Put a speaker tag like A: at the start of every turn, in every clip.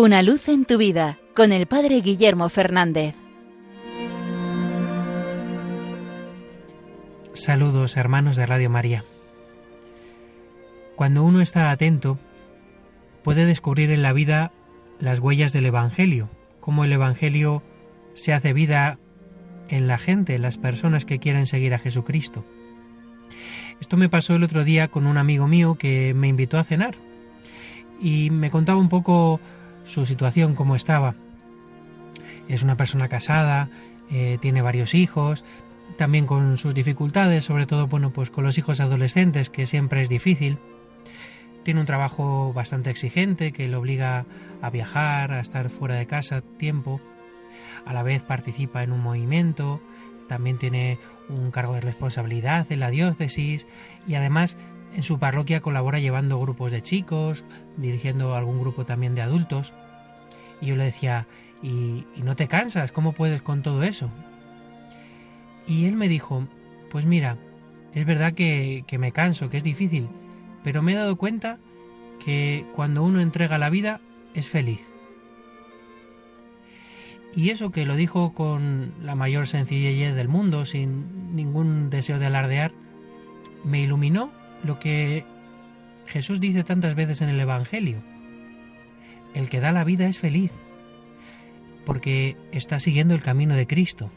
A: Una luz en tu vida con el Padre Guillermo Fernández.
B: Saludos hermanos de Radio María. Cuando uno está atento, puede descubrir en la vida las huellas del Evangelio, cómo el Evangelio se hace vida en la gente, en las personas que quieren seguir a Jesucristo. Esto me pasó el otro día con un amigo mío que me invitó a cenar y me contaba un poco su situación, cómo estaba. Es una persona casada, eh, tiene varios hijos, también con sus dificultades, sobre todo bueno, pues con los hijos adolescentes, que siempre es difícil. Tiene un trabajo bastante exigente que le obliga a viajar, a estar fuera de casa tiempo. A la vez participa en un movimiento, también tiene un cargo de responsabilidad en la diócesis y además en su parroquia colabora llevando grupos de chicos, dirigiendo algún grupo también de adultos. Y yo le decía, ¿y, no te cansas? ¿Cómo puedes con todo eso? Y él me dijo, pues mira, es verdad que, que me canso, que es difícil, pero me he dado cuenta que cuando uno entrega la vida es feliz. Y eso que lo dijo con la mayor sencillez del mundo, sin ningún deseo de alardear, me iluminó lo que Jesús dice tantas veces en el Evangelio. El que da la vida es feliz, porque está siguiendo el camino de Cristo.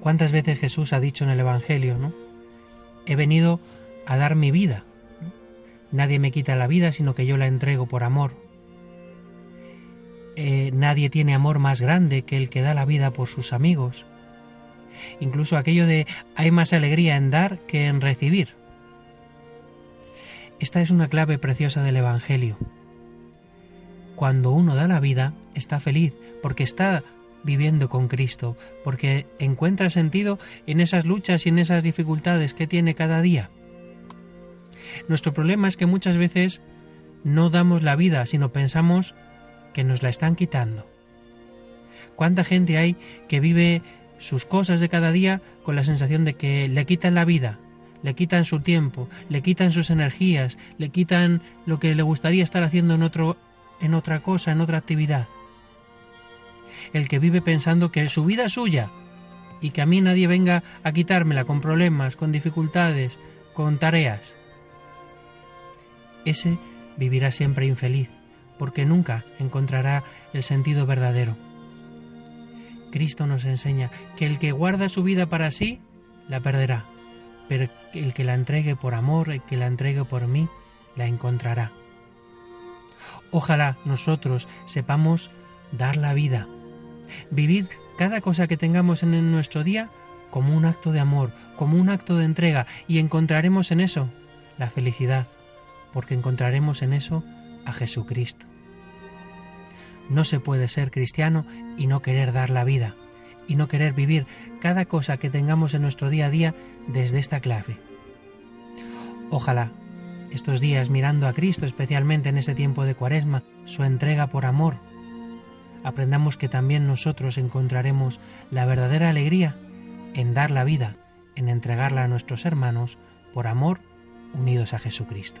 B: ¿Cuántas veces Jesús ha dicho en el Evangelio, no? He venido a dar mi vida. Nadie me quita la vida, sino que yo la entrego por amor. Eh, nadie tiene amor más grande que el que da la vida por sus amigos. Incluso aquello de hay más alegría en dar que en recibir. Esta es una clave preciosa del Evangelio. Cuando uno da la vida, está feliz porque está viviendo con Cristo, porque encuentra sentido en esas luchas y en esas dificultades que tiene cada día. Nuestro problema es que muchas veces no damos la vida, sino pensamos que nos la están quitando. ¿Cuánta gente hay que vive sus cosas de cada día con la sensación de que le quitan la vida, le quitan su tiempo, le quitan sus energías, le quitan lo que le gustaría estar haciendo en otro en otra cosa, en otra actividad? El que vive pensando que su vida es suya y que a mí nadie venga a quitármela con problemas, con dificultades, con tareas. Ese vivirá siempre infeliz porque nunca encontrará el sentido verdadero. Cristo nos enseña que el que guarda su vida para sí, la perderá, pero el que la entregue por amor, el que la entregue por mí, la encontrará. Ojalá nosotros sepamos dar la vida, vivir cada cosa que tengamos en nuestro día como un acto de amor, como un acto de entrega, y encontraremos en eso la felicidad, porque encontraremos en eso a Jesucristo. No se puede ser cristiano y no querer dar la vida, y no querer vivir cada cosa que tengamos en nuestro día a día desde esta clave. Ojalá estos días mirando a Cristo, especialmente en este tiempo de Cuaresma, su entrega por amor, aprendamos que también nosotros encontraremos la verdadera alegría en dar la vida, en entregarla a nuestros hermanos por amor unidos a Jesucristo.